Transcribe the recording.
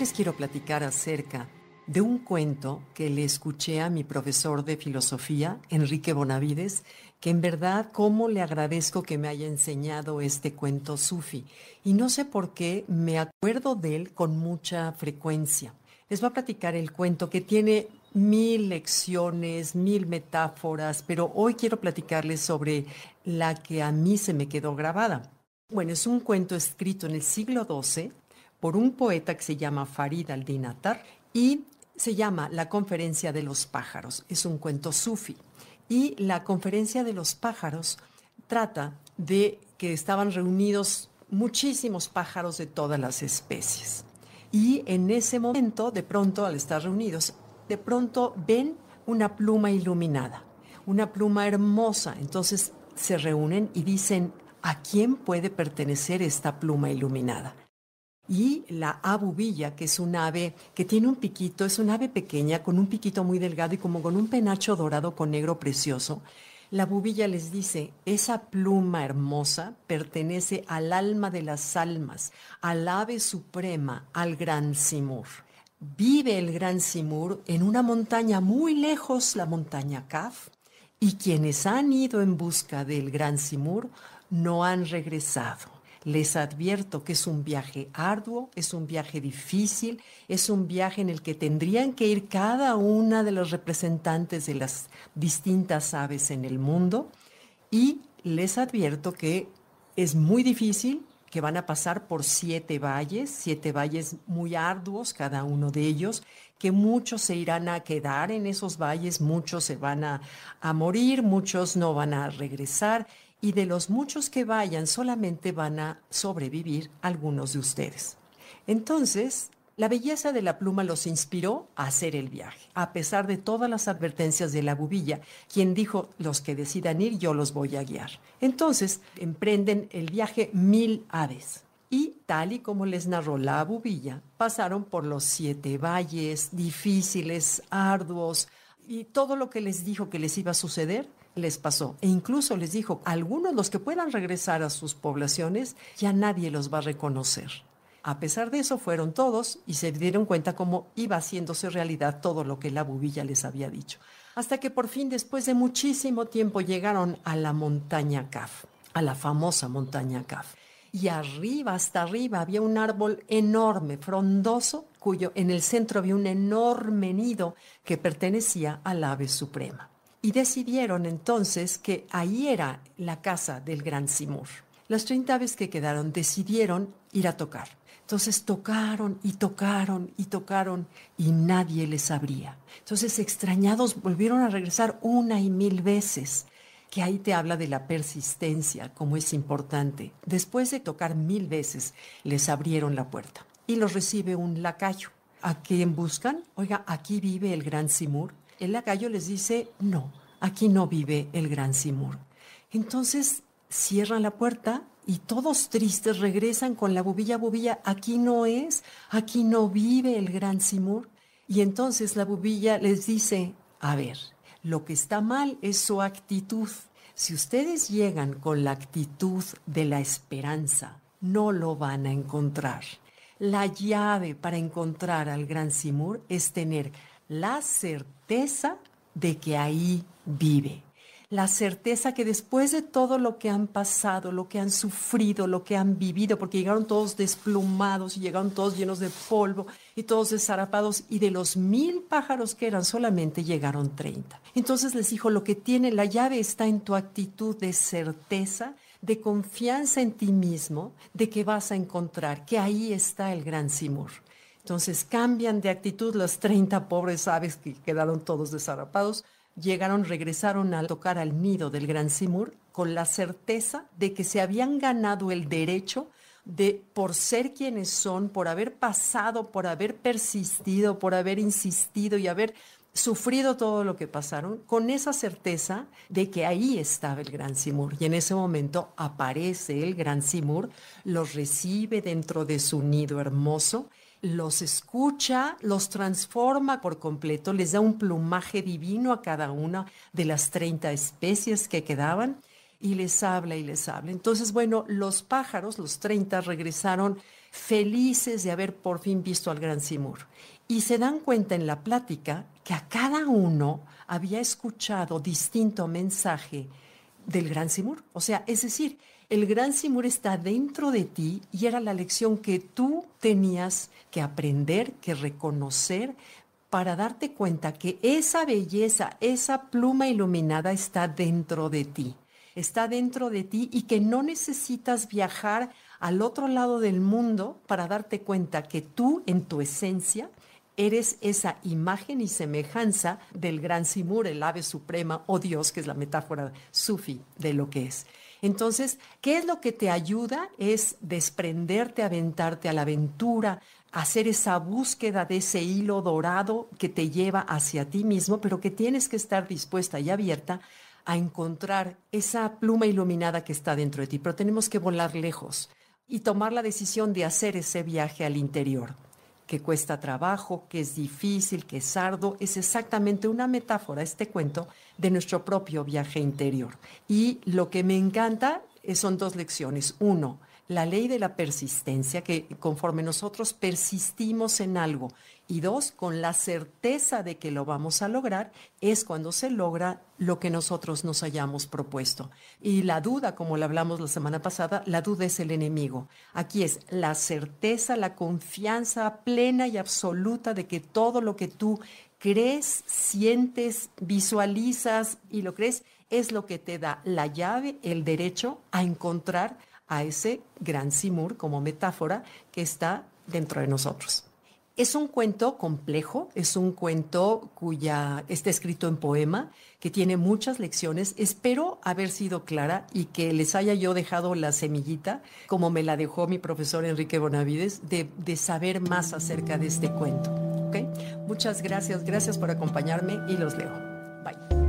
Les quiero platicar acerca de un cuento que le escuché a mi profesor de filosofía, Enrique Bonavides, que en verdad cómo le agradezco que me haya enseñado este cuento sufi. Y no sé por qué me acuerdo de él con mucha frecuencia. Les voy a platicar el cuento que tiene mil lecciones, mil metáforas, pero hoy quiero platicarles sobre la que a mí se me quedó grabada. Bueno, es un cuento escrito en el siglo XII por un poeta que se llama Farid al-Din y se llama La Conferencia de los Pájaros. Es un cuento sufi. Y la Conferencia de los Pájaros trata de que estaban reunidos muchísimos pájaros de todas las especies. Y en ese momento, de pronto, al estar reunidos, de pronto ven una pluma iluminada, una pluma hermosa. Entonces se reúnen y dicen, ¿a quién puede pertenecer esta pluma iluminada? Y la abubilla, que es un ave que tiene un piquito, es un ave pequeña con un piquito muy delgado y como con un penacho dorado con negro precioso. La bubilla les dice, esa pluma hermosa pertenece al alma de las almas, al ave suprema, al gran Simur. Vive el gran Simur en una montaña muy lejos, la montaña Kaf, y quienes han ido en busca del gran Simur no han regresado. Les advierto que es un viaje arduo, es un viaje difícil, es un viaje en el que tendrían que ir cada una de los representantes de las distintas aves en el mundo. Y les advierto que es muy difícil, que van a pasar por siete valles, siete valles muy arduos cada uno de ellos, que muchos se irán a quedar en esos valles, muchos se van a, a morir, muchos no van a regresar y de los muchos que vayan solamente van a sobrevivir algunos de ustedes. Entonces, la belleza de la pluma los inspiró a hacer el viaje, a pesar de todas las advertencias de la bubilla, quien dijo, los que decidan ir, yo los voy a guiar. Entonces, emprenden el viaje mil aves. Y tal y como les narró la bubilla, pasaron por los siete valles difíciles, arduos, y todo lo que les dijo que les iba a suceder, les pasó. E incluso les dijo, algunos los que puedan regresar a sus poblaciones, ya nadie los va a reconocer. A pesar de eso, fueron todos y se dieron cuenta cómo iba haciéndose realidad todo lo que la bubilla les había dicho. Hasta que por fin, después de muchísimo tiempo, llegaron a la montaña Kaf, a la famosa montaña Kaf. Y arriba, hasta arriba, había un árbol enorme, frondoso, cuyo en el centro había un enorme nido que pertenecía al ave suprema y decidieron entonces que ahí era la casa del gran Simur. Las 30 aves que quedaron decidieron ir a tocar. Entonces tocaron y tocaron y tocaron y nadie les abría. Entonces extrañados volvieron a regresar una y mil veces, que ahí te habla de la persistencia, como es importante. Después de tocar mil veces, les abrieron la puerta y los recibe un lacayo. ¿A quién buscan? Oiga, aquí vive el gran Simur. El lacayo les dice, no, aquí no vive el gran Simur. Entonces cierran la puerta y todos tristes regresan con la bubilla, bubilla, aquí no es, aquí no vive el gran Simur. Y entonces la bubilla les dice, a ver, lo que está mal es su actitud. Si ustedes llegan con la actitud de la esperanza, no lo van a encontrar. La llave para encontrar al gran Simur es tener la certeza de que ahí vive. La certeza que después de todo lo que han pasado, lo que han sufrido, lo que han vivido, porque llegaron todos desplumados y llegaron todos llenos de polvo y todos desarapados, y de los mil pájaros que eran solamente llegaron treinta. Entonces les dijo, lo que tiene la llave está en tu actitud de certeza, de confianza en ti mismo, de que vas a encontrar, que ahí está el gran Simur. Entonces cambian de actitud las 30 pobres aves que quedaron todos desarapados, llegaron, regresaron a tocar al nido del gran Simur con la certeza de que se habían ganado el derecho de, por ser quienes son, por haber pasado, por haber persistido, por haber insistido y haber sufrido todo lo que pasaron, con esa certeza de que ahí estaba el gran Simur. Y en ese momento aparece el gran Simur, los recibe dentro de su nido hermoso los escucha, los transforma por completo, les da un plumaje divino a cada una de las 30 especies que quedaban y les habla y les habla. Entonces, bueno, los pájaros, los 30, regresaron felices de haber por fin visto al gran Simur. Y se dan cuenta en la plática que a cada uno había escuchado distinto mensaje del gran Simur. O sea, es decir, el gran Simur está dentro de ti y era la lección que tú tenías que aprender, que reconocer para darte cuenta que esa belleza, esa pluma iluminada está dentro de ti. Está dentro de ti y que no necesitas viajar al otro lado del mundo para darte cuenta que tú en tu esencia eres esa imagen y semejanza del gran Simur, el ave suprema o Dios, que es la metáfora sufi de lo que es. Entonces, ¿qué es lo que te ayuda? Es desprenderte, aventarte a la aventura, hacer esa búsqueda de ese hilo dorado que te lleva hacia ti mismo, pero que tienes que estar dispuesta y abierta a encontrar esa pluma iluminada que está dentro de ti. Pero tenemos que volar lejos y tomar la decisión de hacer ese viaje al interior que cuesta trabajo, que es difícil, que es sardo, es exactamente una metáfora, este cuento, de nuestro propio viaje interior. Y lo que me encanta son dos lecciones. Uno, la ley de la persistencia, que conforme nosotros persistimos en algo, y dos, con la certeza de que lo vamos a lograr, es cuando se logra lo que nosotros nos hayamos propuesto. Y la duda, como le hablamos la semana pasada, la duda es el enemigo. Aquí es la certeza, la confianza plena y absoluta de que todo lo que tú crees, sientes, visualizas y lo crees, es lo que te da la llave, el derecho a encontrar a ese gran Simur como metáfora que está dentro de nosotros. Es un cuento complejo, es un cuento cuya está escrito en poema, que tiene muchas lecciones. Espero haber sido clara y que les haya yo dejado la semillita, como me la dejó mi profesor Enrique Bonavides, de, de saber más acerca de este cuento. ¿okay? Muchas gracias, gracias por acompañarme y los leo. Bye.